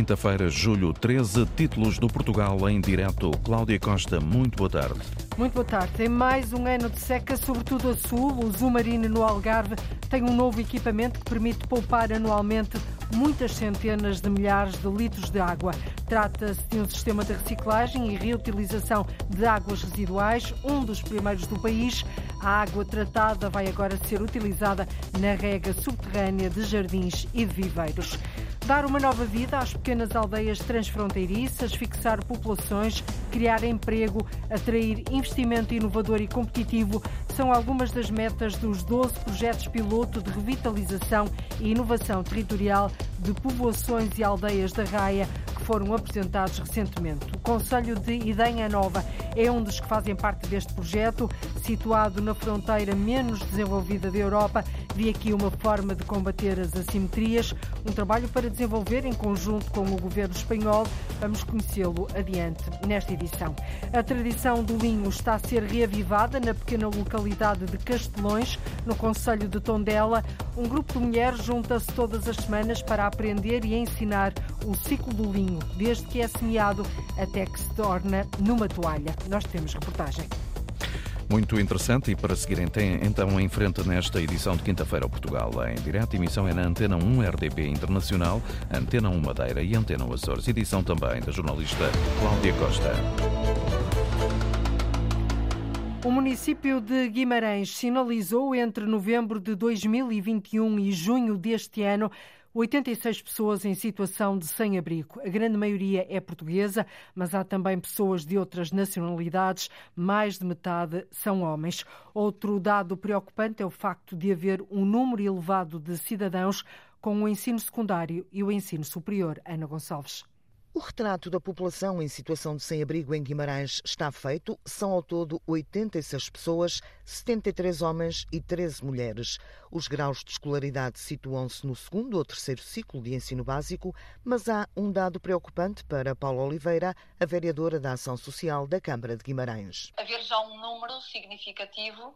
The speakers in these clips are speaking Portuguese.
quinta-feira, julho 13, títulos do Portugal em direto. Cláudia Costa, muito boa tarde. Muito boa tarde. Em mais um ano de seca, sobretudo a sul, o Zumarino no Algarve tem um novo equipamento que permite poupar anualmente muitas centenas de milhares de litros de água. Trata-se de um sistema de reciclagem e reutilização de águas residuais, um dos primeiros do país. A água tratada vai agora ser utilizada na rega subterrânea de jardins e de viveiros. Dar uma nova vida às pequenas aldeias transfronteiriças, fixar populações, criar emprego, atrair investimento inovador e competitivo. São algumas das metas dos 12 projetos piloto de revitalização e inovação territorial de povoações e aldeias da Raia que foram apresentados recentemente. O Conselho de Idenha Nova é um dos que fazem parte deste projeto, situado na fronteira menos desenvolvida da Europa. Vi aqui uma forma de combater as assimetrias, um trabalho para desenvolver em conjunto com o governo espanhol. Vamos conhecê-lo adiante nesta edição. A tradição do linho está a ser reavivada na pequena localidade de Castelões, no Conselho de Tondela. Um grupo de mulheres junta-se todas as semanas para aprender e ensinar o ciclo do linho, desde que é semeado até que se torna numa toalha. Nós temos reportagem. Muito interessante e para seguir então em frente nesta edição de quinta-feira ao Portugal em direto, emissão é na Antena 1 RDP Internacional, Antena 1 Madeira e Antena 1 Açores. Edição também da jornalista Cláudia Costa. O município de Guimarães sinalizou entre novembro de 2021 e junho deste ano 86 pessoas em situação de sem-abrigo. A grande maioria é portuguesa, mas há também pessoas de outras nacionalidades. Mais de metade são homens. Outro dado preocupante é o facto de haver um número elevado de cidadãos com o ensino secundário e o ensino superior. Ana Gonçalves. O retrato da população em situação de sem-abrigo em Guimarães está feito. São ao todo 86 pessoas, 73 homens e 13 mulheres. Os graus de escolaridade situam-se no segundo ou terceiro ciclo de ensino básico, mas há um dado preocupante para Paula Oliveira, a vereadora da Ação Social da Câmara de Guimarães. Haver já um número significativo,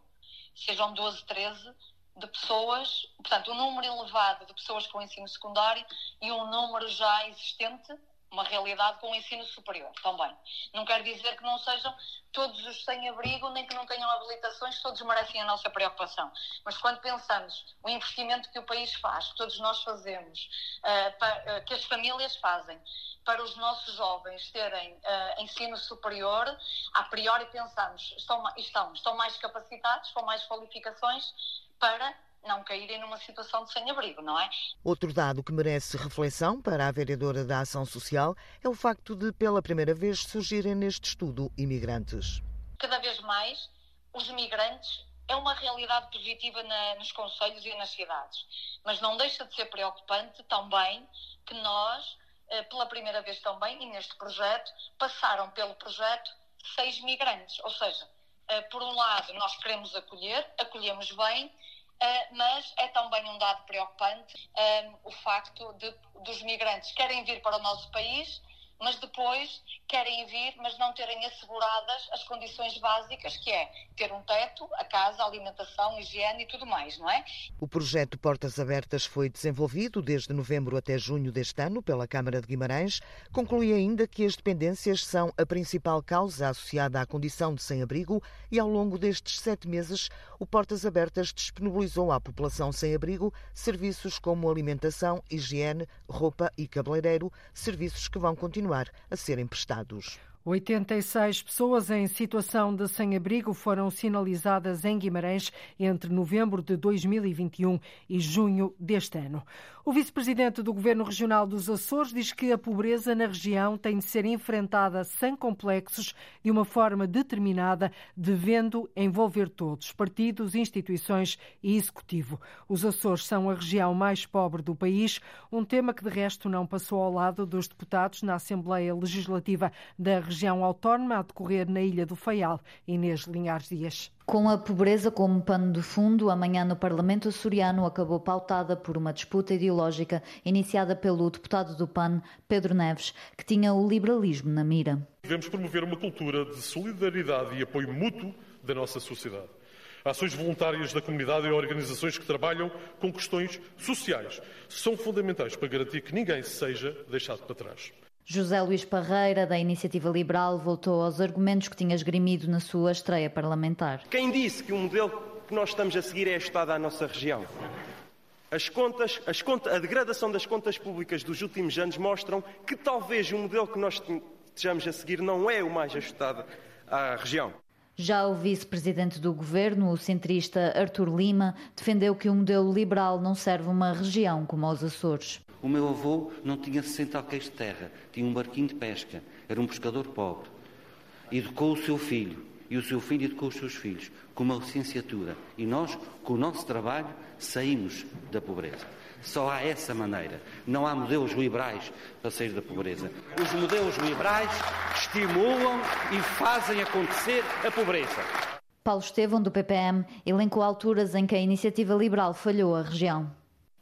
sejam 12, 13, de pessoas, portanto, um número elevado de pessoas com ensino secundário e um número já existente uma realidade com o ensino superior também. Não quer dizer que não sejam todos os sem abrigo, nem que não tenham habilitações, todos merecem a nossa preocupação. Mas quando pensamos o investimento que o país faz, que todos nós fazemos, uh, que as famílias fazem, para os nossos jovens terem uh, ensino superior, a priori pensamos, estão, estão, estão mais capacitados, com mais qualificações para não caírem numa situação de sem-abrigo, não é? Outro dado que merece reflexão para a vereadora da Ação Social é o facto de, pela primeira vez, surgirem neste estudo imigrantes. Cada vez mais, os imigrantes é uma realidade positiva na, nos conselhos e nas cidades, mas não deixa de ser preocupante também que nós, eh, pela primeira vez também, e neste projeto, passaram pelo projeto seis migrantes, ou seja, eh, por um lado, nós queremos acolher, acolhemos bem, mas é também um dado preocupante um, o facto de, dos migrantes querem vir para o nosso país mas depois querem vir, mas não terem asseguradas as condições básicas, que é ter um teto, a casa, a alimentação, a higiene e tudo mais, não é? O projeto Portas Abertas foi desenvolvido desde novembro até junho deste ano pela Câmara de Guimarães. Conclui ainda que as dependências são a principal causa associada à condição de sem-abrigo e ao longo destes sete meses o Portas Abertas disponibilizou à população sem abrigo serviços como alimentação, higiene, roupa e cabeleireiro, serviços que vão continuar continuar a ser emprestados. 86 pessoas em situação de sem-abrigo foram sinalizadas em Guimarães entre novembro de 2021 e junho deste ano. O vice-presidente do Governo Regional dos Açores diz que a pobreza na região tem de ser enfrentada sem complexos, de uma forma determinada, devendo envolver todos, partidos, instituições e executivo. Os Açores são a região mais pobre do país, um tema que de resto não passou ao lado dos deputados na Assembleia Legislativa da região autónoma a decorrer na Ilha do Faial. Inês Linhares Dias. Com a pobreza como pano de fundo, amanhã no Parlamento açoriano acabou pautada por uma disputa ideológica iniciada pelo deputado do PAN, Pedro Neves, que tinha o liberalismo na mira. Devemos promover uma cultura de solidariedade e apoio mútuo da nossa sociedade. Ações voluntárias da comunidade e organizações que trabalham com questões sociais são fundamentais para garantir que ninguém seja deixado para trás. José Luís Parreira, da Iniciativa Liberal, voltou aos argumentos que tinha esgrimido na sua estreia parlamentar. Quem disse que o modelo que nós estamos a seguir é ajustado à nossa região? As contas, as contas, a degradação das contas públicas dos últimos anos mostram que talvez o modelo que nós estejamos a seguir não é o mais ajustado à região. Já o vice-presidente do governo, o centrista Artur Lima, defendeu que o modelo liberal não serve uma região como os Açores. O meu avô não tinha 60 alqueires de terra, tinha um barquinho de pesca, era um pescador pobre. Educou o seu filho e o seu filho educou os seus filhos com uma licenciatura. E nós, com o nosso trabalho, saímos da pobreza. Só há essa maneira. Não há modelos liberais para sair da pobreza. Os modelos liberais estimulam e fazem acontecer a pobreza. Paulo Estevão, do PPM, elencou alturas em que a iniciativa liberal falhou a região.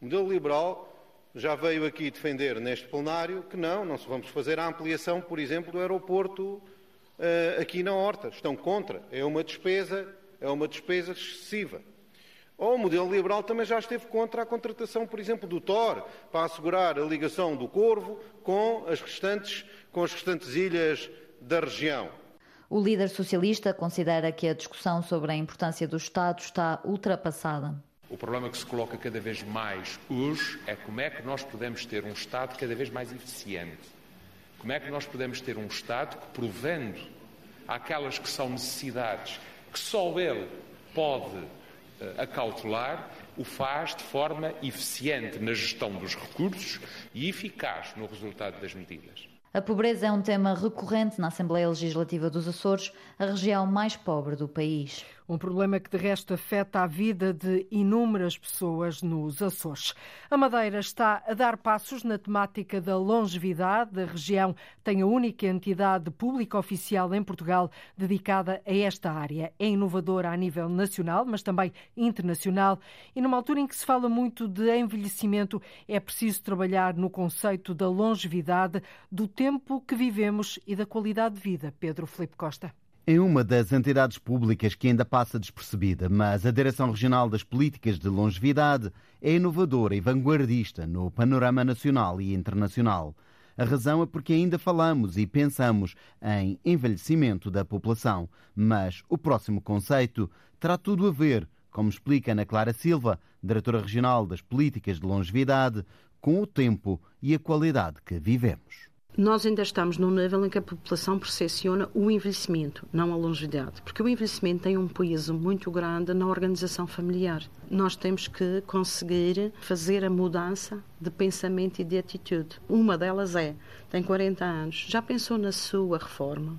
O modelo liberal já veio aqui defender neste plenário que não, não vamos fazer a ampliação, por exemplo, do aeroporto uh, aqui na Horta. Estão contra. É uma despesa, é uma despesa excessiva. Ou o modelo liberal também já esteve contra a contratação, por exemplo, do TOR, para assegurar a ligação do Corvo com as restantes, com as restantes ilhas da região. O líder socialista considera que a discussão sobre a importância do Estado está ultrapassada. O problema que se coloca cada vez mais hoje é como é que nós podemos ter um Estado cada vez mais eficiente. Como é que nós podemos ter um Estado que, provendo aquelas que são necessidades que só ele pode uh, acautelar, o faz de forma eficiente na gestão dos recursos e eficaz no resultado das medidas. A pobreza é um tema recorrente na Assembleia Legislativa dos Açores, a região mais pobre do país. Um problema que de resto afeta a vida de inúmeras pessoas nos Açores. A Madeira está a dar passos na temática da longevidade. A região tem a única entidade pública oficial em Portugal dedicada a esta área. É inovadora a nível nacional, mas também internacional. E numa altura em que se fala muito de envelhecimento, é preciso trabalhar no conceito da longevidade do tempo que vivemos e da qualidade de vida. Pedro Felipe Costa. É uma das entidades públicas que ainda passa despercebida, mas a Direção Regional das Políticas de Longevidade é inovadora e vanguardista no panorama nacional e internacional. A razão é porque ainda falamos e pensamos em envelhecimento da população, mas o próximo conceito terá tudo a ver, como explica Ana Clara Silva, Diretora Regional das Políticas de Longevidade, com o tempo e a qualidade que vivemos. Nós ainda estamos num nível em que a população percepciona o envelhecimento, não a longevidade, porque o envelhecimento tem um peso muito grande na organização familiar. Nós temos que conseguir fazer a mudança de pensamento e de atitude. Uma delas é: tem 40 anos, já pensou na sua reforma?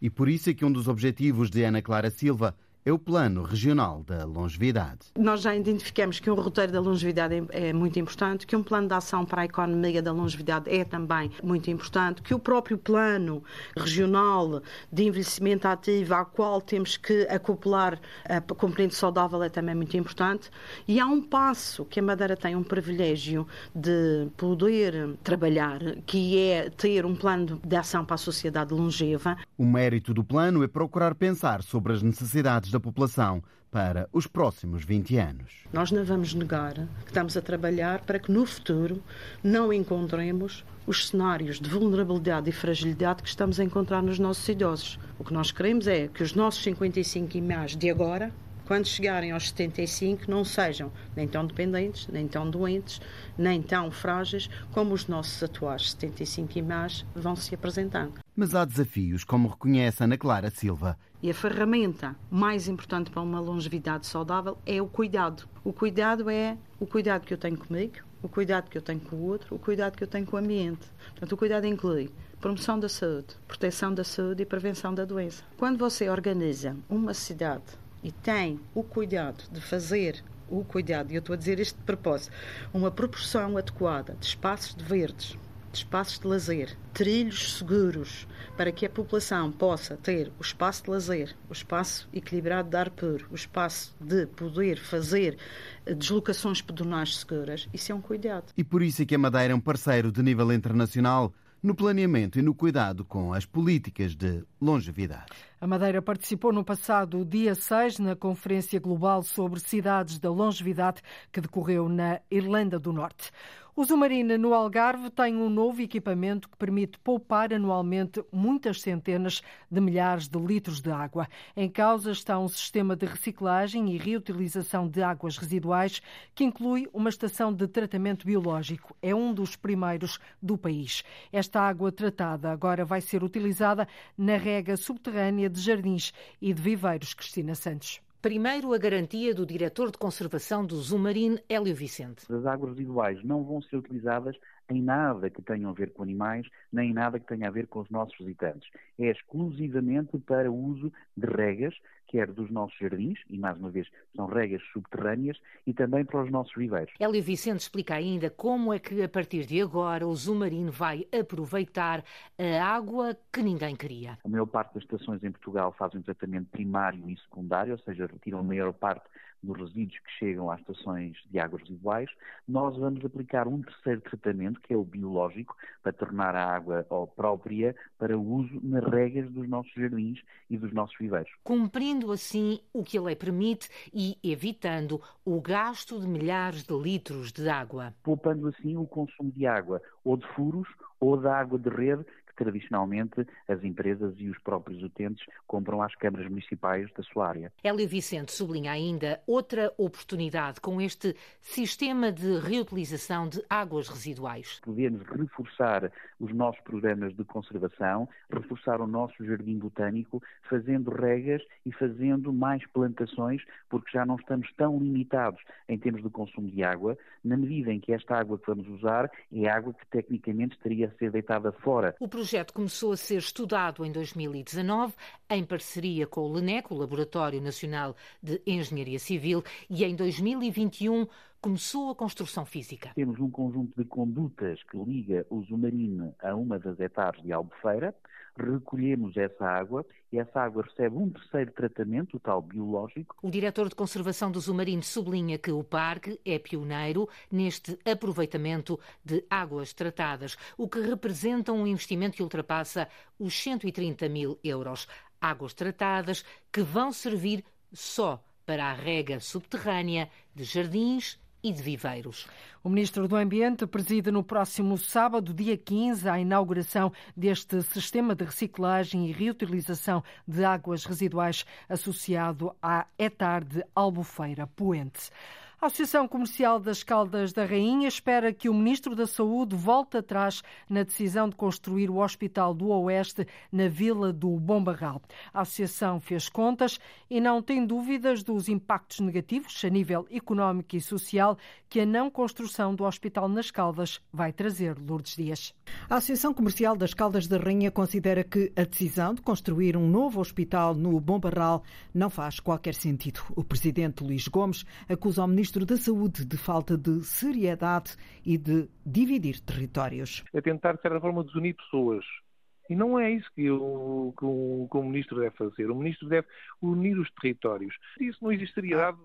E por isso é que um dos objetivos de Ana Clara Silva é o Plano Regional da Longevidade. Nós já identificamos que um roteiro da longevidade é, é muito importante, que um plano de ação para a economia da longevidade é também muito importante, que o próprio plano regional de envelhecimento ativo, ao qual temos que acoplar a componente saudável, é também muito importante. E há um passo que a Madeira tem um privilégio de poder trabalhar, que é ter um plano de ação para a sociedade longeva. O mérito do plano é procurar pensar sobre as necessidades da da população para os próximos 20 anos. Nós não vamos negar que estamos a trabalhar para que no futuro não encontremos os cenários de vulnerabilidade e fragilidade que estamos a encontrar nos nossos idosos. O que nós queremos é que os nossos 55 e mais de agora quando chegarem aos 75, não sejam nem tão dependentes, nem tão doentes, nem tão frágeis como os nossos atuais 75 e mais vão se apresentando. Mas há desafios, como reconhece Ana Clara Silva. E a ferramenta mais importante para uma longevidade saudável é o cuidado. O cuidado é o cuidado que eu tenho comigo, o cuidado que eu tenho com o outro, o cuidado que eu tenho com o ambiente. Portanto, o cuidado inclui promoção da saúde, proteção da saúde e prevenção da doença. Quando você organiza uma cidade e tem o cuidado de fazer o cuidado, e eu estou a dizer isto de propósito, uma proporção adequada de espaços de verdes, de espaços de lazer, trilhos seguros, para que a população possa ter o espaço de lazer, o espaço equilibrado de ar puro, o espaço de poder fazer deslocações pedonais seguras, isso é um cuidado. E por isso é que a Madeira é um parceiro de nível internacional no planeamento e no cuidado com as políticas de longevidade. A Madeira participou no passado dia 6 na Conferência Global sobre Cidades da Longevidade que decorreu na Irlanda do Norte. O Zumarina no Algarve tem um novo equipamento que permite poupar anualmente muitas centenas de milhares de litros de água. Em causa está um sistema de reciclagem e reutilização de águas residuais que inclui uma estação de tratamento biológico. É um dos primeiros do país. Esta água tratada agora vai ser utilizada na rega subterrânea de jardins e de viveiros. Cristina Santos. Primeiro, a garantia do diretor de conservação do Zumarine, Hélio Vicente. As águas residuais não vão ser utilizadas em nada que tenha a ver com animais, nem em nada que tenha a ver com os nossos visitantes. É exclusivamente para uso de regas, quer dos nossos jardins, e mais uma vez são regas subterrâneas, e também para os nossos viveiros. Hélio Vicente explica ainda como é que a partir de agora o Zumarino vai aproveitar a água que ninguém queria. A maior parte das estações em Portugal fazem um tratamento primário e secundário, ou seja, retiram a maior parte dos resíduos que chegam às estações de águas residuais, nós vamos aplicar um terceiro tratamento, que é o biológico, para tornar a água própria para uso nas regas dos nossos jardins e dos nossos viveiros. Cumprindo assim o que a lei permite e evitando o gasto de milhares de litros de água. Poupando assim o consumo de água, ou de furos, ou da água de rede, tradicionalmente as empresas e os próprios utentes compram às câmaras municipais da sua área. Hélio Vicente sublinha ainda outra oportunidade com este sistema de reutilização de águas residuais. Podemos reforçar os nossos programas de conservação, reforçar o nosso jardim botânico, fazendo regas e fazendo mais plantações, porque já não estamos tão limitados em termos de consumo de água, na medida em que esta água que vamos usar é água que tecnicamente estaria a ser deitada fora. O projeto começou a ser estudado em 2019 em parceria com o LENEC, o Laboratório Nacional de Engenharia Civil, e em 2021 começou a construção física. Temos um conjunto de condutas que liga o Zumarino a uma das etapas de Albufeira, recolhemos essa água e essa água recebe um terceiro tratamento, o tal biológico. O diretor de conservação do Zumarino sublinha que o parque é pioneiro neste aproveitamento de águas tratadas, o que representa um investimento que ultrapassa os 130 mil euros. Águas tratadas que vão servir só para a rega subterrânea de jardins e de viveiros. O Ministro do Ambiente preside no próximo sábado, dia 15, a inauguração deste sistema de reciclagem e reutilização de águas residuais associado à ETAR de Albufeira Poente. A Associação Comercial das Caldas da Rainha espera que o Ministro da Saúde volte atrás na decisão de construir o Hospital do Oeste na Vila do Bombarral. A Associação fez contas e não tem dúvidas dos impactos negativos a nível económico e social que a não construção do Hospital nas Caldas vai trazer. Lourdes Dias. A Associação Comercial das Caldas da Rainha considera que a decisão de construir um novo hospital no Bombarral não faz qualquer sentido. O presidente Luís Gomes acusa o Ministro Ministro da Saúde de falta de seriedade e de dividir territórios. É tentar, de certa forma, desunir pessoas. E não é isso que o, que, o, que o, Ministro deve fazer. O Ministro deve unir os territórios. Isso não existe seriedade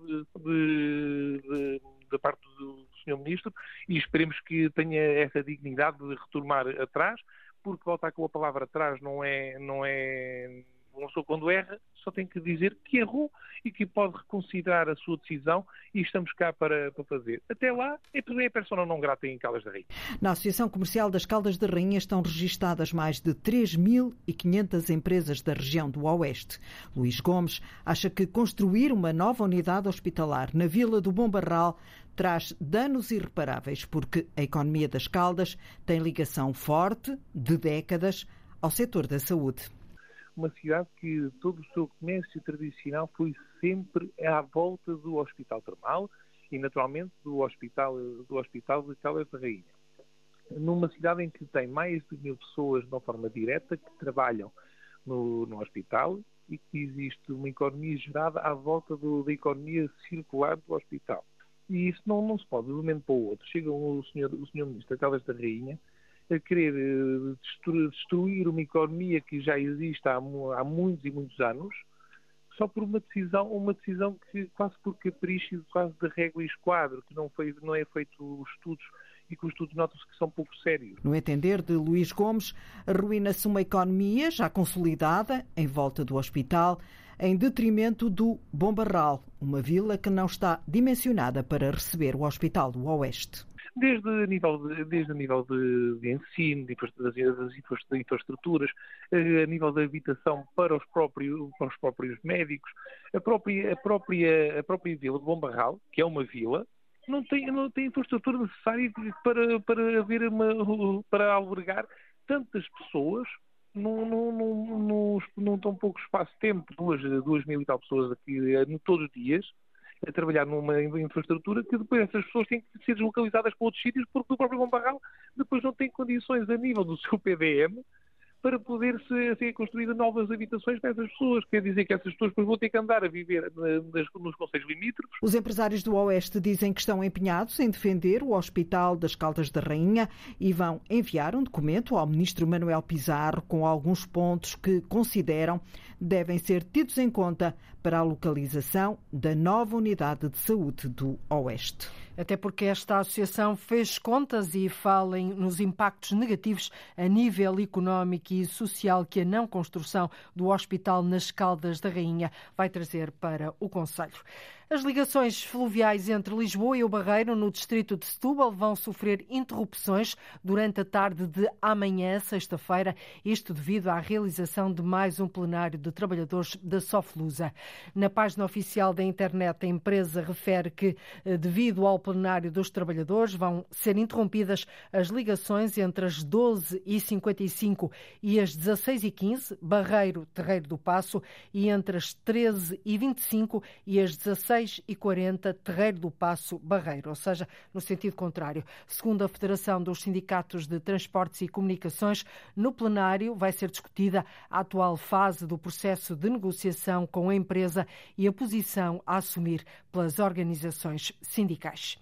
da parte do Sr. Ministro e esperemos que tenha essa dignidade de retomar atrás, porque voltar com a palavra atrás não é, não é uma pessoa quando erra só tem que dizer que errou e que pode reconsiderar a sua decisão e estamos cá para, para fazer. Até lá, é, é persona não grata em Caldas da Rainha. Na Associação Comercial das Caldas da Rainha estão registadas mais de 3.500 empresas da região do Oeste. Luís Gomes acha que construir uma nova unidade hospitalar na Vila do Bom Barral traz danos irreparáveis porque a economia das Caldas tem ligação forte, de décadas, ao setor da saúde uma cidade que todo o seu comércio tradicional foi sempre à volta do Hospital Termal e, naturalmente, do Hospital, do hospital de Caldas da Rainha. Numa cidade em que tem mais de mil pessoas de uma forma direta que trabalham no, no hospital e que existe uma economia gerada à volta do, da economia circular do hospital. E isso não, não se pode de um momento para o outro. Chega o senhor, o senhor Ministro da Caldas da Rainha a querer eh, destruir uma economia que já existe há, há muitos e muitos anos, só por uma decisão, uma decisão que quase por capricho, quase de régua e esquadro, que não, foi, não é feito estudos e que os estudos notam-se que são pouco sérios. No entender de Luís Gomes, arruína-se uma economia já consolidada em volta do hospital, em detrimento do Bombarral, uma vila que não está dimensionada para receber o Hospital do Oeste desde a nível de, desde a nível de, de ensino, de, das, das infraestruturas, eh, a nível da habitação para os próprios, para os próprios médicos, a própria, a, própria, a própria vila de Bombarral, que é uma vila, não tem, não tem infraestrutura necessária para, para, haver uma, para albergar tantas pessoas num, num, num, num, tão pouco espaço de tempo, duas, duas mil e tal pessoas aqui eh, todos os dias, a trabalhar numa infraestrutura que depois essas pessoas têm que ser deslocalizadas para outros sítios porque o próprio Bombarral depois não tem condições a nível do seu PDM para poder ser, ser construídas novas habitações para essas pessoas. Quer dizer que essas pessoas vão ter que andar a viver nas, nos conselhos limítrofes. Os empresários do Oeste dizem que estão empenhados em defender o Hospital das Caldas da Rainha e vão enviar um documento ao ministro Manuel Pizarro com alguns pontos que consideram devem ser tidos em conta para a localização da nova unidade de saúde do Oeste. Até porque esta associação fez contas e fala nos impactos negativos a nível económico e social que a não construção do hospital nas Caldas da Rainha vai trazer para o Conselho. As ligações fluviais entre Lisboa e o Barreiro, no distrito de Setúbal, vão sofrer interrupções durante a tarde de amanhã, sexta-feira, isto devido à realização de mais um plenário de trabalhadores da Soflusa. Na página oficial da internet, a empresa refere que, eh, devido ao plenário dos trabalhadores, vão ser interrompidas as ligações entre as 12h55 e as 16h15, Barreiro, Terreiro do Passo, e entre as 13h25 e as 16 6 e 40 Terreiro do Passo Barreiro, ou seja, no sentido contrário. Segundo a Federação dos Sindicatos de Transportes e Comunicações, no plenário vai ser discutida a atual fase do processo de negociação com a empresa e a posição a assumir pelas organizações sindicais.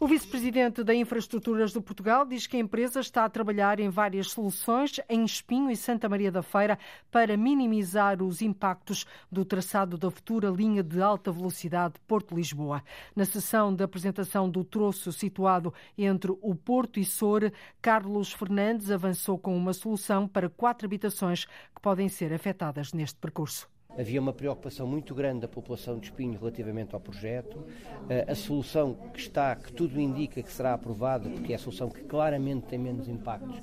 O vice-presidente da Infraestruturas do Portugal diz que a empresa está a trabalhar em várias soluções em Espinho e Santa Maria da Feira para minimizar os impactos do traçado da futura linha de alta velocidade Porto-Lisboa. Na sessão de apresentação do troço situado entre o Porto e Soure, Carlos Fernandes avançou com uma solução para quatro habitações que podem ser afetadas neste percurso. Havia uma preocupação muito grande da população de Espinho relativamente ao projeto. Eh, a solução que está, que tudo indica que será aprovada, porque é a solução que claramente tem menos impactos,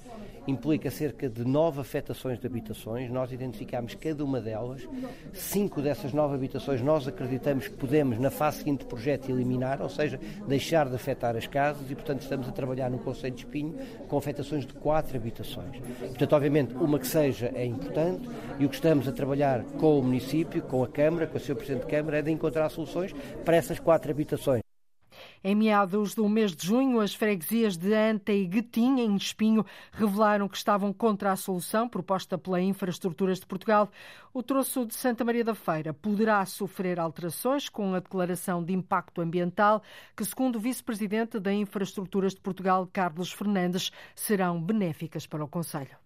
implica cerca de nove afetações de habitações. Nós identificámos cada uma delas. Cinco dessas nove habitações nós acreditamos que podemos, na fase seguinte do projeto, eliminar, ou seja, deixar de afetar as casas e, portanto, estamos a trabalhar no Conselho de Espinho com afetações de quatro habitações. Portanto, obviamente, uma que seja é importante e o que estamos a trabalhar com o município, com a Câmara, com o Sr. Presidente de Câmara, é de encontrar soluções para essas quatro habitações. Em meados do mês de junho, as freguesias de Anta e Guetinha, em Espinho, revelaram que estavam contra a solução proposta pela Infraestruturas de Portugal. O troço de Santa Maria da Feira poderá sofrer alterações com a declaração de impacto ambiental, que, segundo o vice-presidente da Infraestruturas de Portugal, Carlos Fernandes, serão benéficas para o Conselho.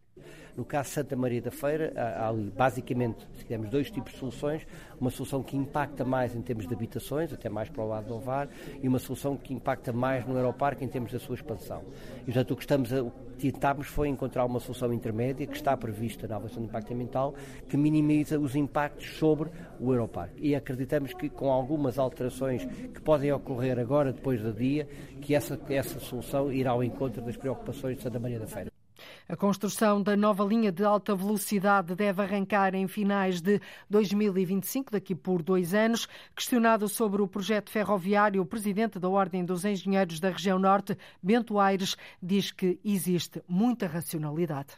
No caso de Santa Maria da Feira, há ali basicamente, se quisermos, dois tipos de soluções. Uma solução que impacta mais em termos de habitações, até mais para o lado do Ovar, e uma solução que impacta mais no Aeroparque em termos da sua expansão. E, portanto, o que estamos a tentarmos foi encontrar uma solução intermédia que está prevista na avaliação de impacto ambiental, que minimiza os impactos sobre o Aeroparque. E acreditamos que com algumas alterações que podem ocorrer agora, depois do dia, que essa, essa solução irá ao encontro das preocupações de Santa Maria da Feira. A construção da nova linha de alta velocidade deve arrancar em finais de 2025, daqui por dois anos. Questionado sobre o projeto ferroviário, o presidente da Ordem dos Engenheiros da Região Norte, Bento Aires, diz que existe muita racionalidade.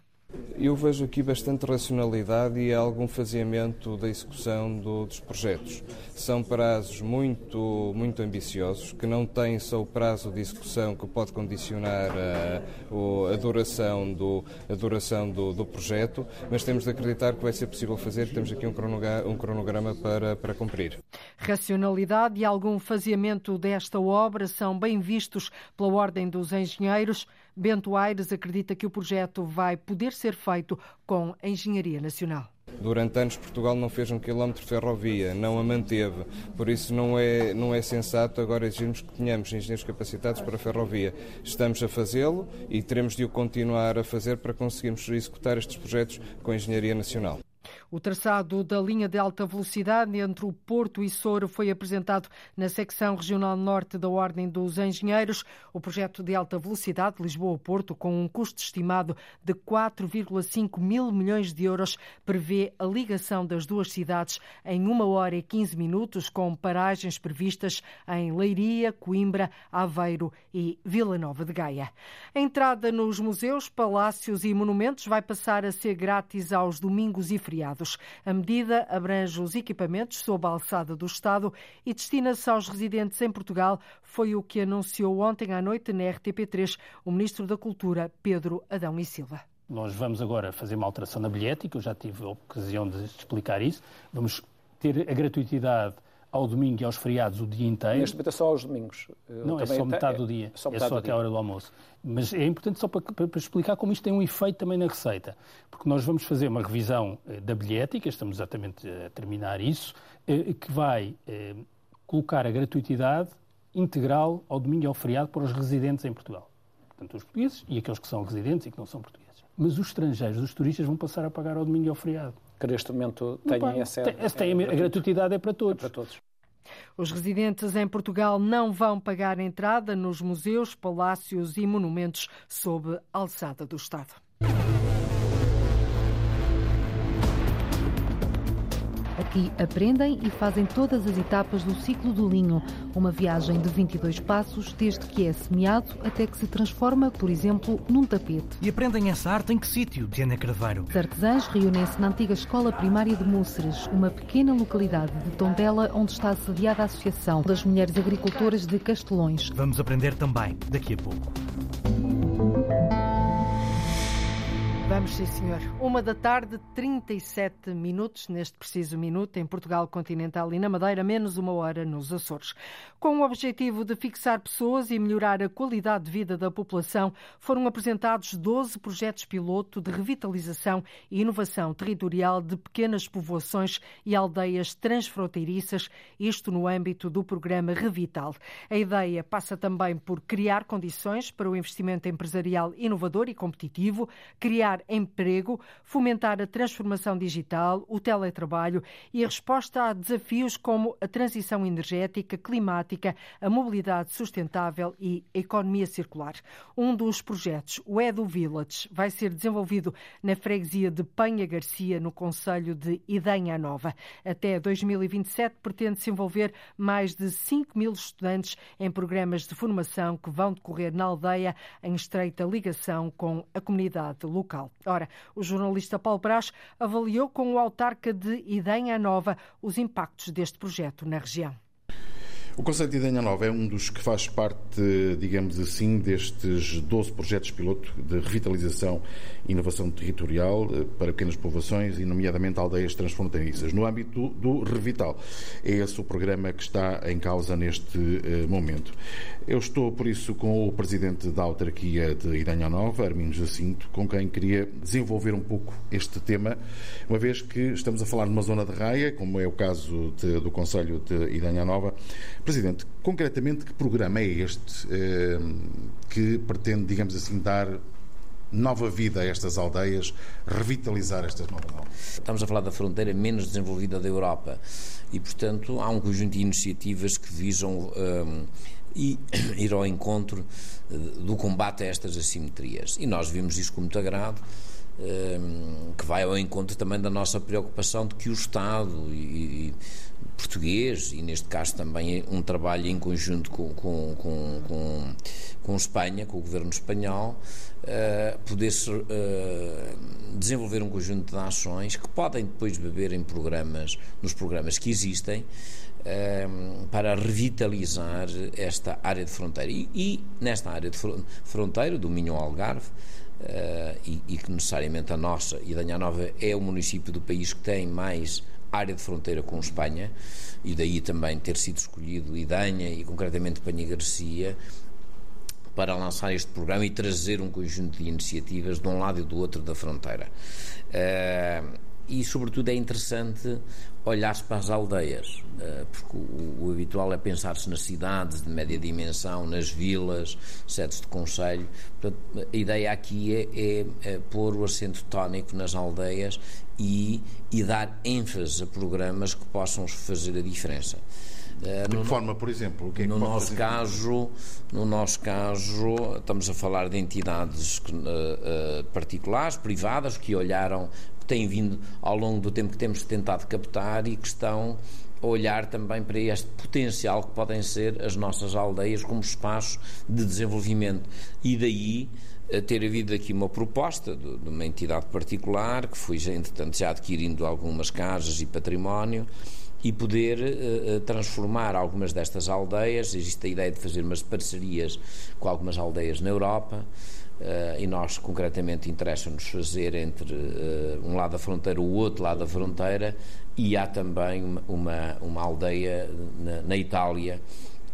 Eu vejo aqui bastante racionalidade e algum faseamento da execução do, dos projetos. São prazos muito, muito ambiciosos, que não têm só o prazo de execução que pode condicionar a, a duração, do, a duração do, do, projeto, mas temos de acreditar que vai ser possível fazer temos aqui um cronograma, um cronograma para, para cumprir. Racionalidade e algum faseamento desta obra são bem vistos pela Ordem dos Engenheiros. Bento Aires acredita que o projeto vai poder ser feito com a Engenharia Nacional. Durante anos Portugal não fez um quilómetro de ferrovia, não a manteve. Por isso não é, não é sensato agora exigirmos que tenhamos engenheiros capacitados para a ferrovia. Estamos a fazê-lo e teremos de o continuar a fazer para conseguirmos executar estes projetos com a Engenharia Nacional. O traçado da linha de alta velocidade entre o Porto e Souro foi apresentado na secção regional norte da Ordem dos Engenheiros. O projeto de alta velocidade Lisboa-Porto, com um custo estimado de 4,5 mil milhões de euros, prevê a ligação das duas cidades em uma hora e 15 minutos, com paragens previstas em Leiria, Coimbra, Aveiro e Vila Nova de Gaia. A entrada nos museus, palácios e monumentos vai passar a ser grátis aos domingos e A medida abrange os equipamentos sob a alçada do Estado e destina-se aos residentes em Portugal, foi o que anunciou ontem à noite na RTP3 o Ministro da Cultura, Pedro Adão e Silva. Nós vamos agora fazer uma alteração na bilhética, eu já tive a ocasião de explicar isso. Vamos ter a gratuitidade ao domingo e aos feriados o dia inteiro. Neste momento é só aos domingos. Não, é só metade do dia. É só, é só até a hora do almoço. Mas é importante só para, para, explicar como isto tem um efeito também na receita. Porque nós vamos fazer uma revisão eh, da bilhética, estamos exatamente a terminar isso, eh, que vai eh, colocar a gratuitidade integral ao domingo e ao feriado para os residentes em Portugal. Portanto, os portugueses e aqueles que são residentes e que não são portugueses. Mas os estrangeiros, os turistas, vão passar a pagar ao domingo e ao feriado que neste momento têm acesso. Tem, tem, a gratuitidade é para todos. É para todos. Os residentes em Portugal não vão pagar entrada nos museus, palácios e monumentos sob alçada do Estado. Aqui aprendem e fazem todas as etapas do ciclo do linho, uma viagem de 22 passos, desde que é semeado até que se transforma, por exemplo, num tapete. E aprendem essa arte em que sítio, Diana Carveiro? Os artesãos reúnem-se na antiga Escola Primária de Múceres, uma pequena localidade de Tondela, onde está sediada a Associação das Mulheres Agricultoras de Castelões. Vamos aprender também daqui a pouco. Vamos, sim, senhor. Uma da tarde, 37 minutos, neste preciso minuto, em Portugal continental e na Madeira, menos uma hora nos Açores. Com o objetivo de fixar pessoas e melhorar a qualidade de vida da população, foram apresentados 12 projetos piloto de revitalização e inovação territorial de pequenas povoações e aldeias transfronteiriças, isto no âmbito do programa Revital. A ideia passa também por criar condições para o investimento empresarial inovador e competitivo, criar emprego, fomentar a transformação digital, o teletrabalho e a resposta a desafios como a transição energética, climática, a mobilidade sustentável e a economia circular. Um dos projetos, o Edu Village, vai ser desenvolvido na freguesia de Penha Garcia, no Conselho de Idanha Nova. Até 2027 pretende-se envolver mais de 5 mil estudantes em programas de formação que vão decorrer na aldeia em estreita ligação com a comunidade local. Ora, o jornalista Paulo Brás avaliou com o autarca de Idenha Nova os impactos deste projeto na região. O Conselho de Idenha Nova é um dos que faz parte, digamos assim, destes 12 projetos piloto de revitalização e inovação territorial eh, para pequenas povoações e, nomeadamente, aldeias transfronteiriças, no âmbito do Revital. É esse o programa que está em causa neste uh, momento. Eu estou, por isso, com o presidente da autarquia de Idanha Nova, Armindo Jacinto, com quem queria desenvolver um pouco este tema, uma vez que estamos a falar numa zona de raia, como é o caso de, do Conselho de Idanha Nova. Presidente, concretamente, que programa é este eh, que pretende, digamos assim, dar nova vida a estas aldeias, revitalizar estas novas aldeias? Estamos a falar da fronteira menos desenvolvida da Europa e, portanto, há um conjunto de iniciativas que visam. Eh, e ir ao encontro eh, do combate a estas assimetrias. E nós vimos isso com muito agrado, eh, que vai ao encontro também da nossa preocupação de que o Estado e, português, e neste caso também um trabalho em conjunto com, com, com, com, com Espanha, com o governo espanhol, uh, pudesse uh, desenvolver um conjunto de ações que podem depois beber em programas, nos programas que existem, Ehm, para revitalizar esta área de fronteira. E, e nesta área de fronteira, do Minho Algarve, uh, e, e, que necessariamente a nossa, e Danha Nova é o município do país que tem mais área de fronteira com Espanha, e daí também ter sido escolhido Idanha e concretamente Panha Garcia, para lançar este programa e trazer um conjunto de iniciativas de um lado e do outro da fronteira. Uh, e, sobretudo, é interessante olhar-se para as aldeias, uh, porque o, o, habitual é pensar-se nas cidades de média dimensão, nas vilas, sedes de conselho. Portanto, a ideia aqui é, é, é pôr o acento tónico nas aldeias e, e dar ênfase a programas que possam fazer a diferença. Eh, de que no, forma, por exemplo? O que é que no nosso fazer? caso, no nosso caso, estamos a falar de entidades que, uh, uh, particulares, privadas, que olharam, têm vindo ao longo do tempo que temos tentado captar e que estão a olhar também para este potencial que podem ser as nossas aldeias como espaços de desenvolvimento. E daí ter havido aqui uma proposta de, de uma entidade particular que foi, entretanto, já adquirindo algumas casas e património e poder uh, transformar algumas destas aldeias. Existe a ideia de fazer umas parcerias com algumas aldeias na Europa. Uh, e nós concretamente interessa-nos fazer entre uh, um lado da fronteira o outro lado da fronteira e há também uma, uma, aldeia na, na Itália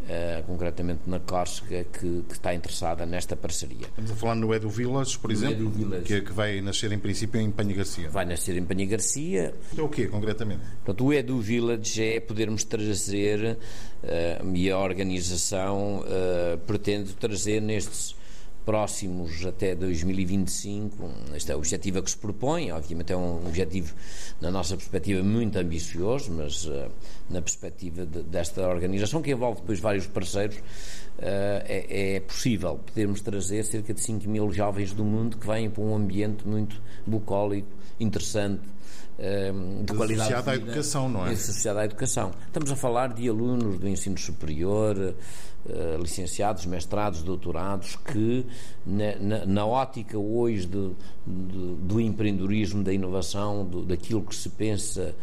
Uh, concretamente na Córcega, que, que, está interessada nesta parceria. Estamos a falar no Edu Village, por exemplo. Que, que, vai nascer em princípio em Panha Garcia. Vai nascer em Panha Garcia. Então o quê, concretamente? Portanto, o Edu Village é podermos trazer, uh, e a organização uh, pretende trazer nestes próximos até 2025. Este é o objetivo a que se propõe, obviamente é um objetivo, na nossa perspectiva, muito ambicioso, mas uh, na perspectiva de, desta organização, que envolve depois vários parceiros, uh, é, é, possível podermos trazer cerca de 5 mil jovens do mundo que vêm para um ambiente muito bucólico, interessante, eh, de qualidade associada à educação, não é? Associada à educação. Estamos a falar de alunos do ensino superior, uh, licenciados, mestrados, doutorados, que na, na, na ótica hoje do, do, do, empreendedorismo, da inovação, do, daquilo que se pensa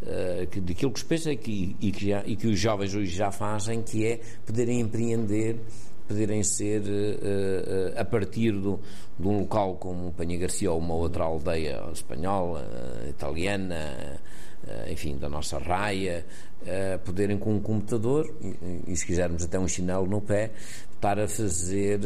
Uh, que, daquilo que se pensa que, e, que já, e que os jovens hoje já fazem, que é poderem empreender, poderem ser, uh, uh, a partir do, de um local como Panha Garcia ou uma outra aldeia espanhola, italiana, enfim, da nossa raia, poderem com um computador e, e, se quisermos até um chinelo no pé, estar a fazer,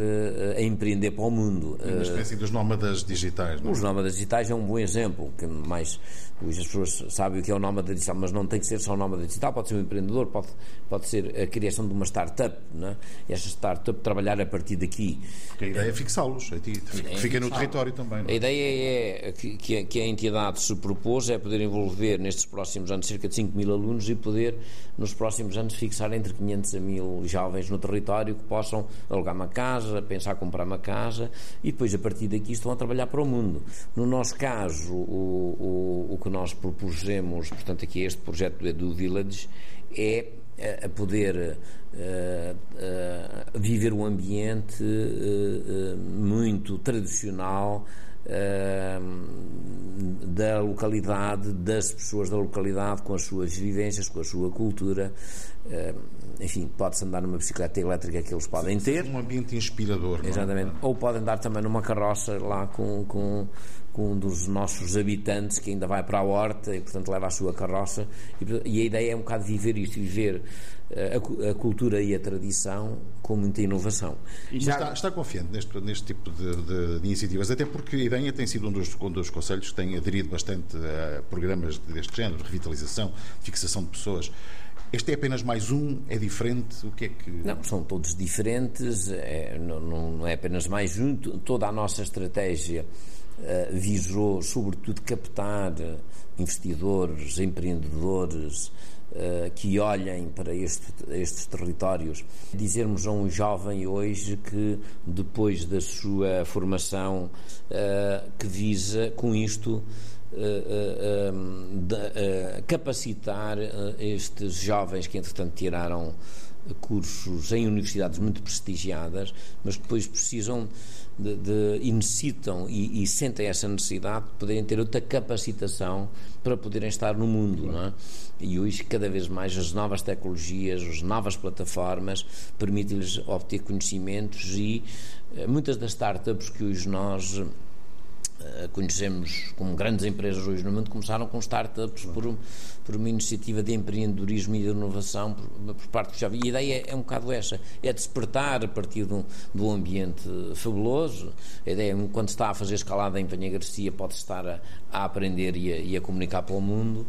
a empreender para o mundo. Uma espécie dos nómadas digitais. Não? É? Os nómadas digitais é um bom exemplo, que mais Hoje as pessoas sabem o que é o nómada digital, mas não tem que ser só o nómada digital, pode ser um empreendedor, pode, pode ser a criação de uma startup, é? e esta startup trabalhar a partir daqui. Porque a ideia é fixá-los, é, é fica no território também. É? A ideia é que, que, a, que a entidade se propôs é poder envolver nestes próximos anos cerca de 5 mil alunos e poder, nos próximos anos, fixar entre 500 a 1000 jovens no território que possam alugar uma casa, pensar comprar uma casa e depois, a partir daqui, estão a trabalhar para o mundo. No nosso caso, o, o, o que nós propusemos, portanto, aqui este projeto do Village, é a poder uh, uh, viver um ambiente uh, muito tradicional da localidade, das pessoas da localidade, com as suas vivências, com a sua cultura. enfim, pode-se andar numa bicicleta elétrica que eles podem ter. Um ambiente inspirador. Exatamente. É? Ou podem andar também numa carroça lá com, com com um dos nossos habitantes que ainda vai para a horta e, portanto, leva a sua carroça. E, e a ideia é um bocado viver isto, viver eh, a, a, cultura e a tradição com muita inovação. E já... está, está, confiante neste, neste tipo de, de, de, iniciativas, até porque a IDENHA tem sido um dos, um dos conselhos que tem aderido bastante a programas deste género, de revitalização, fixação de pessoas. Este é apenas mais um? É diferente? O que é que. Não, são todos diferentes, é, não, não, é apenas mais um. Toda a nossa estratégia visou, sobretudo, captar investidores, empreendedores uh, que olhem para este, estes territórios. Dizermos a um jovem hoje que, depois da sua formação, que visa com isto. capacitar estes jovens que entretanto tiraram cursos em universidades muito prestigiadas, mas depois precisam de, de, e necessitam e, e, sentem essa necessidade de poderem ter outra capacitação para poderem estar no mundo. Não é? E hoje, cada vez mais, as novas tecnologias, as novas plataformas permitem-lhes obter conhecimentos e eh, muitas das startups que hoje nós eh, conhecemos como grandes empresas hoje no mundo, começaram com startups por, por uma iniciativa de empreendedorismo e de inovação por, por parte do jovem. E a ideia é, um bocado essa, é despertar a partir de um, de um ambiente fabuloso. A ideia é, quando está a fazer escalada em Penha Garcia, pode estar a, a aprender e a, e a, comunicar para o mundo.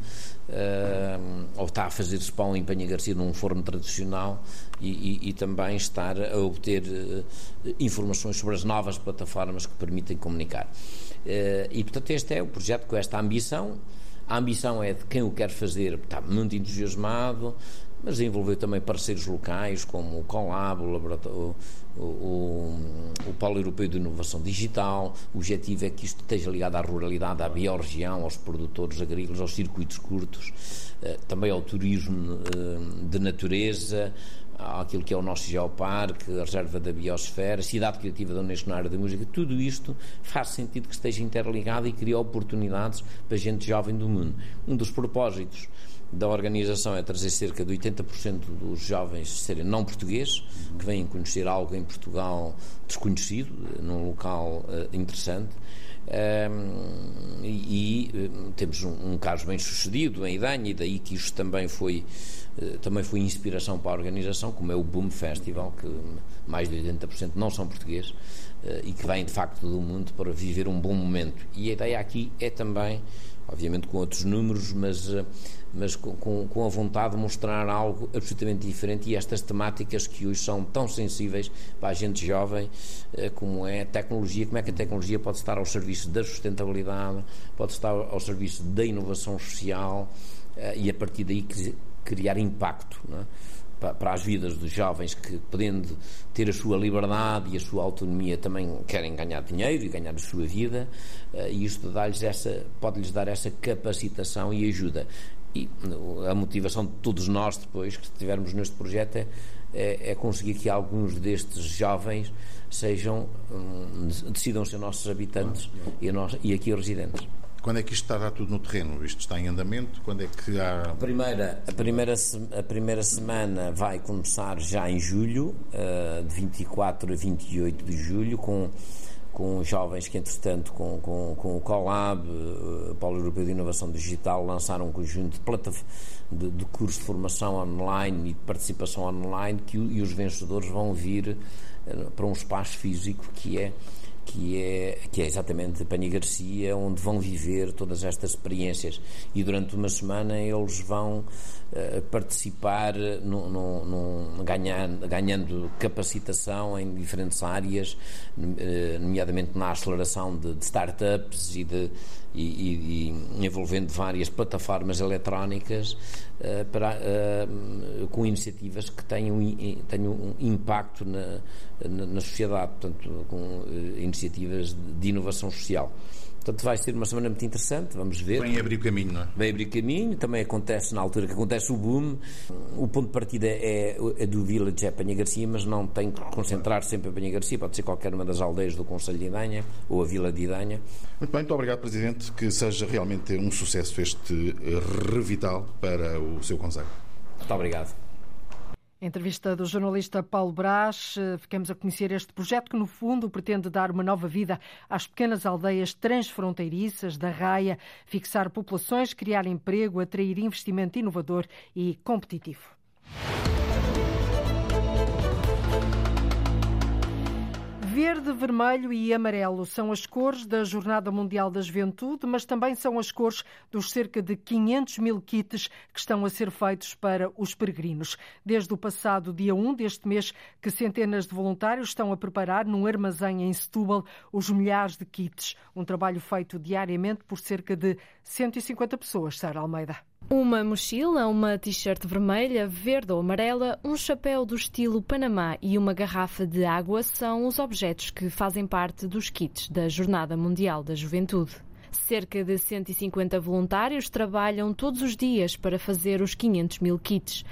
Uh, ou está a fazer-se pão em Penha Garcia num forno tradicional e, e, e também estar a obter uh, informações sobre as novas plataformas que permitem comunicar. Uh, e, portanto, este é o projeto com esta ambição. A ambição é de quem o quer fazer, está muito entusiasmado, mas envolveu também parceiros locais como o Colab, o, o, o, o Polo Europeu de Inovação Digital. O objetivo é que isto esteja ligado à ruralidade, à biorregião, aos produtores agrícolas, aos circuitos curtos, uh, também ao turismo uh, de natureza, aquilo que é o nosso geoparque, a reserva da biosfera, a cidade criativa da Unesco na área da música, tudo isto faz sentido que esteja interligado e cria oportunidades para a gente jovem do mundo. Um dos propósitos da organização é trazer cerca de 80% dos jovens serem não portugueses, que vêm conhecer algo em Portugal desconhecido, num local uh, interessante. Um, e, e eh, temos um, um, caso bem sucedido em Idanha, e daí que isto também foi também foi inspiração para a organização, como é o Boom Festival, que mais de 80% não são portugueses eh, e que vêm de facto do mundo para viver um bom momento. E a ideia aqui é também, obviamente com outros números, mas, eh, mas com, com a vontade de mostrar algo absolutamente diferente e estas temáticas que hoje são tão sensíveis para a gente jovem, como é a tecnologia, como é que a tecnologia pode estar ao serviço da sustentabilidade, pode estar ao serviço da inovação social e a partir daí criar impacto é? para, as vidas dos jovens que, podendo ter a sua liberdade e a sua autonomia, também querem ganhar dinheiro e ganhar a sua vida, uh, e isto dá-lhes essa, pode-lhes dar essa capacitação e ajuda. E a motivação de todos nós, depois que estivermos neste projeto, é, é, é conseguir que alguns destes jovens sejam, um, decidam ser nossos habitantes e, nós, e aqui residentes. Quando é que isto estará tudo no terreno? Isto está em andamento? Quando é que há. A primeira, a primeira, a primeira semana vai começar já em julho, uh, de 24 a 28 de julho, com, com jovens que, entretanto, com, com, com o Colab, uh, Polo Europeu de Inovação Digital, lançaram um conjunto de, de, de cursos de formação online e de participação online que, e os vencedores vão vir uh, para um espaço físico que é que é, que é exatamente Pani Garcia, onde vão viver todas estas experiências. E durante uma semana eles vão participar, no, no, no, ganhando, ganhando capacitação em diferentes áreas, uh, nomeadamente na aceleração de, de startups e de e, e, envolvendo várias plataformas eletrónicas uh, para, com iniciativas que tenham, tenham um impacto na, na, na sociedade, portanto, com iniciativas de inovação social. Portanto, vai ser uma semana muito interessante, vamos ver. Vem abrir o caminho, não é? Vem abrir caminho, também acontece na altura que acontece o boom. O ponto de partida é, é do Village, é Penha Garcia, mas não tem que concentrar sempre em Penha Garcia, pode ser qualquer uma das aldeias do Conselho de Idanha ou a Vila de Idanha. Muito bem, muito obrigado, Presidente, que seja realmente um sucesso este revital para o seu Conselho. Muito obrigado. Entrevista do jornalista Paulo Brás. Eh, ficamos a conhecer este projeto que, no fundo, pretende dar uma nova vida às pequenas aldeias transfronteiriças da Raia, fixar populações, criar emprego, atrair investimento inovador e competitivo. Verde, vermelho e amarelo são as cores da Jornada Mundial da Juventude, mas também são as cores dos cerca de 500 mil kits que estão a ser feitos para os peregrinos. Desde o passado dia 1 deste mês, que centenas de voluntários estão a preparar num armazém em Setúbal os milhares de kits. Um trabalho feito diariamente por cerca de 150 pessoas. Sara Almeida. Uma mochila, uma t-shirt vermelha, verde ou amarela, um chapéu do estilo Panamá e uma garrafa de água são os objetos que fazem parte dos kits da Jornada Mundial da Juventude. Cerca de 150 voluntários trabalham todos os dias para fazer os 500 mil kits.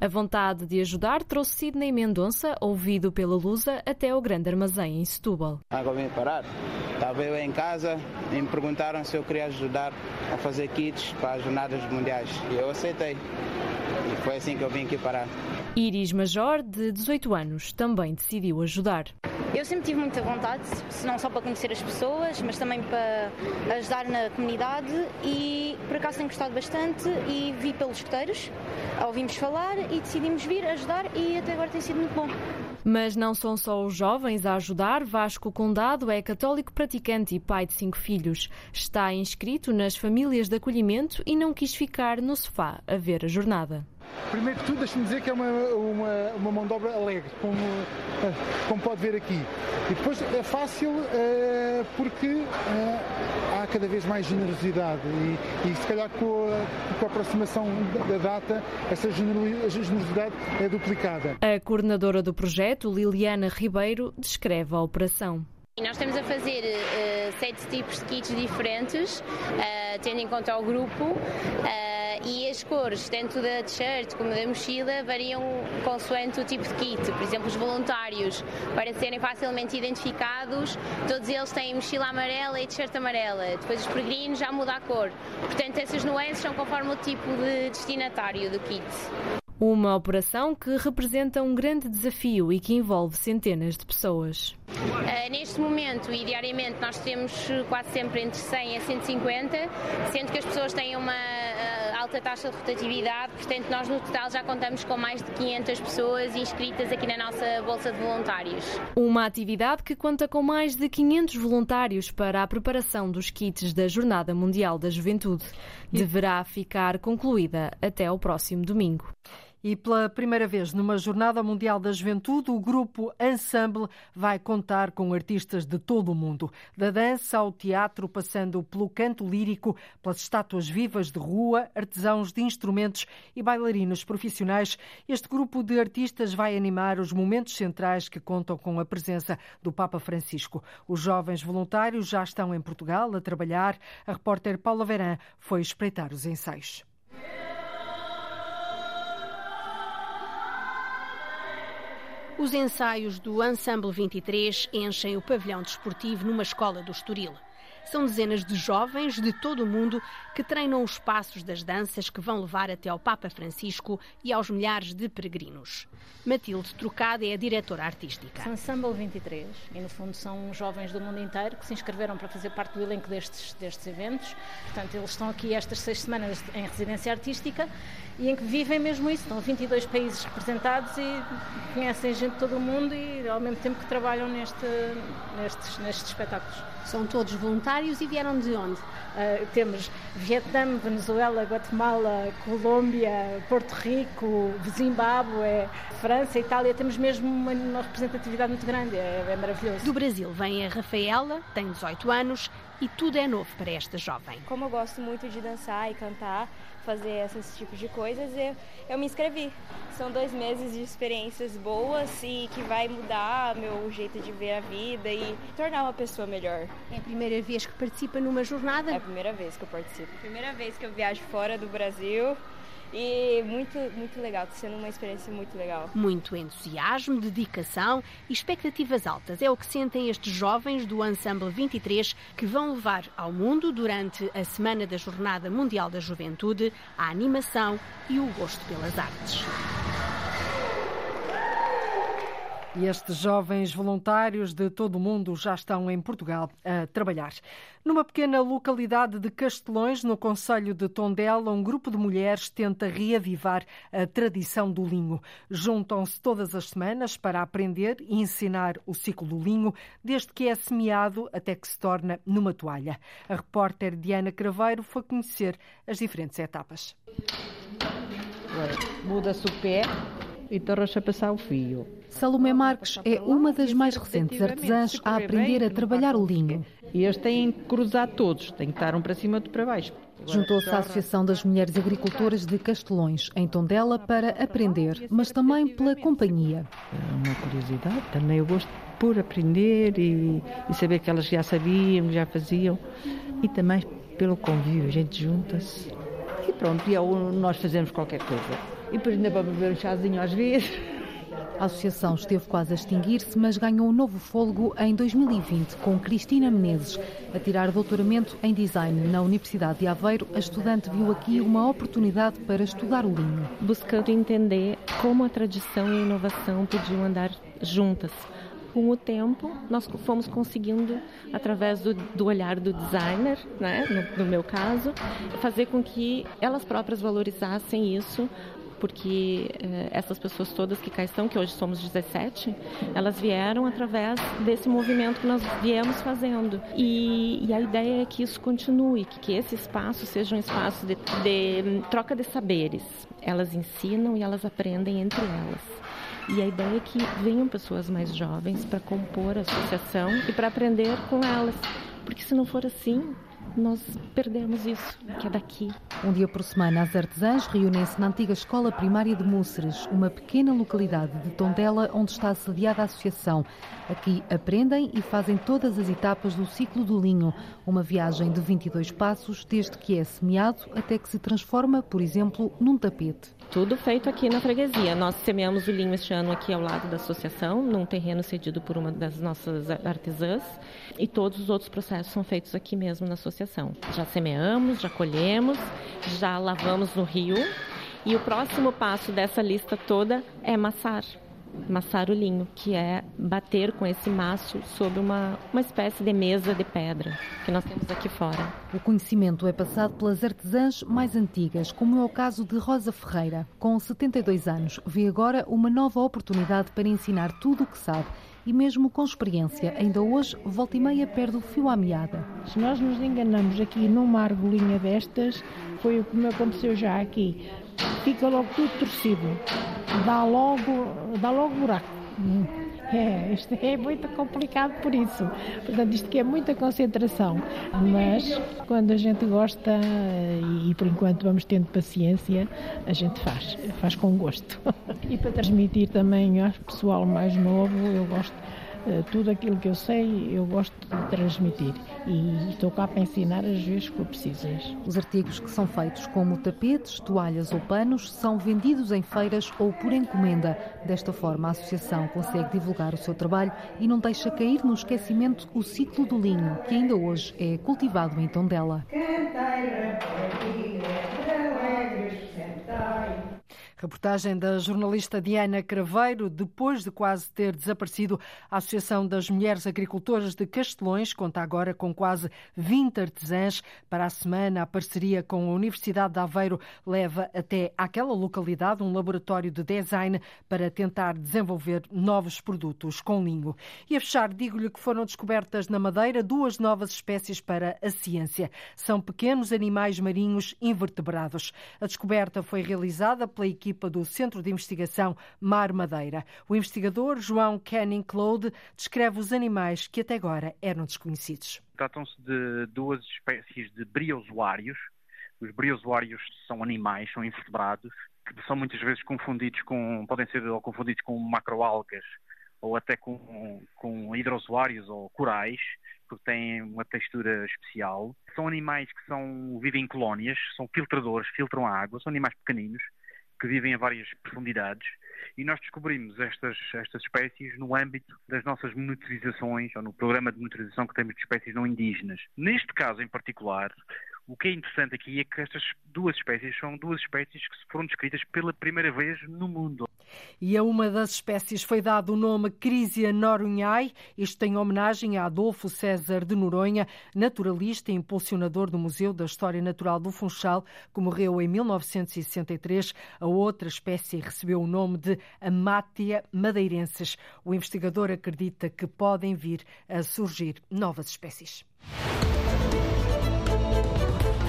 A vontade de ajudar trouxe Sidney Mendonça, ouvido pela Lusa, até ao grande armazém em Setúbal. Agora vim parar. Estava eu em casa e me perguntaram se eu queria ajudar a fazer kits para as jornadas mundiais. E eu aceitei. E foi assim que eu vim aqui parar. Iris Major, de 18 anos, também decidiu ajudar. Eu sempre tive muita vontade, não só para conhecer as pessoas, mas também para ajudar na comunidade e por acaso tenho gostado bastante e vi pelos escuteiros, ouvimos falar e decidimos vir ajudar e até agora tem sido muito bom. Mas não são só os jovens a ajudar. Vasco Condado é católico praticante e pai de cinco filhos. Está inscrito nas famílias de acolhimento e não quis ficar no sofá a ver a jornada. Primeiro de tudo, deixe-me dizer que é uma, uma, uma, mão de obra alegre, como, como pode ver aqui. E depois é fácil uh, porque uh, há cada vez mais generosidade e, e se calhar com a, com a aproximação da data, essa generosidade é duplicada. A coordenadora do projeto, Liliana Ribeiro, descreve a operação. Nós estamos a fazer uh, sete tipos de kits diferentes, uh, tendo em conta o grupo, uh, e as cores, tanto da t-shirt como da mochila, variam consoante o tipo de kit. Por exemplo, os voluntários, para serem facilmente identificados, todos eles têm mochila amarela e t-shirt amarela. Depois os peregrinos já muda a cor. Portanto, essas nuances são conforme o tipo de destinatário do kit. Uma operação que representa um grande desafio e que envolve centenas de pessoas. Uh, neste momento e diariamente nós temos quase sempre entre 100 a 150, sendo que as pessoas têm uma alta taxa de rotatividade, portanto nós no total já contamos com mais de 500 pessoas inscritas aqui na nossa Bolsa de Voluntários. Uma atividade que conta com mais de 500 voluntários para a preparação dos kits da Jornada Mundial da Juventude. Deverá ficar concluída até o próximo domingo. E pela primeira vez numa Jornada Mundial da Juventude, o grupo Ensemble vai contar com artistas de todo o mundo. Da dança ao teatro, passando pelo canto lírico, pelas estátuas vivas de rua, artesãos de instrumentos e bailarinos profissionais, este grupo de artistas vai animar os momentos centrais que contam com a presença do Papa Francisco. Os jovens voluntários já estão em Portugal a trabalhar. A repórter Paula Verã foi espreitar os ensaios. Os ensaios do Ensemble 23 enchem o pavilhão desportivo numa escola do Estoril. São dezenas de jovens de todo o mundo que treinam os passos das danças que vão levar até ao Papa Francisco e aos milhares de peregrinos. Matilde Trocada é a diretora artística. São Ensemble 23 e, no fundo, são jovens do mundo inteiro que se inscreveram para fazer parte do elenco destes, destes eventos. Portanto, eles estão aqui estas seis semanas em residência artística e em que vivem mesmo isso. Estão 22 países representados e conhecem gente de todo o mundo e, ao mesmo tempo, que trabalham neste, nestes, nestes espetáculos. São todos voluntários e vieram de onde? Uh, temos Vietnã, Venezuela, Guatemala, Colômbia, Porto Rico, Zimbábue, França, Itália. Temos mesmo uma, uma representatividade muito grande, é, é maravilhoso. Do Brasil vem a Rafaela, tem 18 anos e tudo é novo para esta jovem. Como eu gosto muito de dançar e cantar, fazer esses tipos de coisas, eu, eu me inscrevi. São dois meses de experiências boas e que vai mudar meu jeito de ver a vida e tornar uma pessoa melhor. É a primeira vez que participa numa jornada? É a primeira vez que eu participo. Primeira vez que eu viajo fora do Brasil. E muito, muito legal, está sendo uma experiência muito legal. Muito entusiasmo, dedicação e expectativas altas é o que sentem estes jovens do Ensemble 23 que vão levar ao mundo, durante a Semana da Jornada Mundial da Juventude, a animação e o gosto pelas artes. E estes jovens voluntários de todo o mundo já estão em Portugal a trabalhar. Numa pequena localidade de Castelões, no Conselho de Tondela, um grupo de mulheres tenta reavivar a tradição do linho. Juntam-se todas as semanas para aprender e ensinar o ciclo do linho, desde que é semeado até que se torna numa toalha. A repórter Diana Craveiro foi conhecer as diferentes etapas. Muda-se o pé e torna-se a passar o fio. Salomé Marques é uma das mais recentes artesãs a aprender a trabalhar o linho. E eles têm que cruzar todos, têm que estar um para cima e outro para baixo. Juntou-se à Associação das Mulheres Agricultoras de Castelões, em Tondela, para aprender, mas também pela companhia. É uma curiosidade, também eu gosto por aprender e, e saber que elas já sabiam, já faziam, e também pelo convívio, a gente junta-se. E pronto, e é nós fazemos qualquer coisa. E depois ainda para beber um chazinho às vezes. A associação esteve quase a extinguir-se, mas ganhou um novo fôlego em 2020 com Cristina Menezes. A tirar doutoramento em design na Universidade de Aveiro, a estudante viu aqui uma oportunidade para estudar o linho. Buscando entender como a tradição e a inovação podiam andar juntas com o tempo, nós fomos conseguindo, através do, do olhar do designer, né, no, no meu caso, fazer com que elas próprias valorizassem isso, porque eh, essas pessoas todas que cá estão, que hoje somos 17, elas vieram através desse movimento que nós viemos fazendo. E, e a ideia é que isso continue, que, que esse espaço seja um espaço de, de troca de saberes. Elas ensinam e elas aprendem entre elas. E a ideia é que venham pessoas mais jovens para compor a associação e para aprender com elas. Porque se não for assim, nós perdemos isso, que é daqui. Um dia por semana, as artesãs reúnem-se na antiga Escola Primária de Múceres, uma pequena localidade de Tondela onde está sediada a associação. Aqui aprendem e fazem todas as etapas do ciclo do linho, uma viagem de 22 passos, desde que é semeado até que se transforma, por exemplo, num tapete. Tudo feito aqui na freguesia. Nós semeamos o linho este ano aqui ao lado da associação, num terreno cedido por uma das nossas artesãs, e todos os outros processos são feitos aqui mesmo na associação. Já semeamos, já colhemos, já lavamos no rio, e o próximo passo dessa lista toda é amassar maçar o linho, que é bater com esse maço sobre uma, uma espécie de mesa de pedra que nós temos aqui fora. O conhecimento é passado pelas artesãs mais antigas, como é o caso de Rosa Ferreira. Com 72 anos, vê agora uma nova oportunidade para ensinar tudo o que sabe e mesmo com experiência, ainda hoje, volta e meia perde o fio à meada. Se nós nos enganamos aqui numa argolinha destas, foi o que me aconteceu já aqui. Fica logo tudo torcido dá logo, dá logo buraco. É, isto é muito complicado por isso. Portanto, isto que é muita concentração. Mas quando a gente gosta e por enquanto vamos tendo paciência, a gente faz, faz com gosto. E para transmitir também ao pessoal mais novo, eu gosto tudo aquilo que eu sei, eu gosto de transmitir e estou cá para ensinar as vezes que for preciso. Os artigos que são feitos, como tapetes, toalhas ou panos, são vendidos em feiras ou por encomenda. Desta forma, a associação consegue divulgar o seu trabalho e não deixa cair no esquecimento o ciclo do linho, que ainda hoje é cultivado em Tondela. Reportagem da jornalista Diana Craveiro. Depois de quase ter desaparecido, a Associação das Mulheres Agricultoras de Castelões conta agora com quase 20 artesãs. Para a semana, a parceria com a Universidade de Aveiro leva até àquela localidade um laboratório de design para tentar desenvolver novos produtos com linho. E a fechar, digo-lhe que foram descobertas na Madeira duas novas espécies para a ciência. São pequenos animais marinhos invertebrados. A descoberta foi realizada pela equipe equipa do Centro de Investigação Mar Madeira. O investigador João Canning Claude descreve os animais que até agora eram desconhecidos. Tratam-se de duas espécies de briozoários. Os briozoários são animais, são invertebrados, que são muitas vezes confundidos com, podem ser confundidos com macroalgas ou até com, com hidrozoários ou corais, porque têm uma textura especial. São animais que são, vivem em colónias, são filtradores, filtram a água, são animais pequeninos, que vivem a várias profundidades e nós descobrimos estas, estas espécies no âmbito das nossas monitorizações ou no programa de monitorização que temos de espécies não indígenas. Neste caso em particular, o que é interessante aqui é que estas duas espécies são duas espécies que foram descritas pela primeira vez no mundo. E a uma das espécies foi dado o nome Crisia noronhai. Isto em homenagem a Adolfo César de Noronha, naturalista e impulsionador do Museu da História Natural do Funchal, que morreu em 1963. A outra espécie recebeu o nome de Amatia madeirensis. O investigador acredita que podem vir a surgir novas espécies.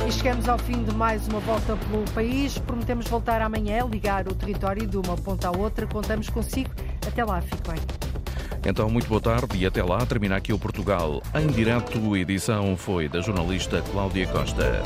E chegamos ao fim de mais uma volta pelo país. Prometemos voltar amanhã, ligar o território de uma ponta à outra. Contamos consigo. Até lá, fique bem. Então, muito boa tarde e até lá. Termina aqui o Portugal em direto. Edição foi da jornalista Cláudia Costa.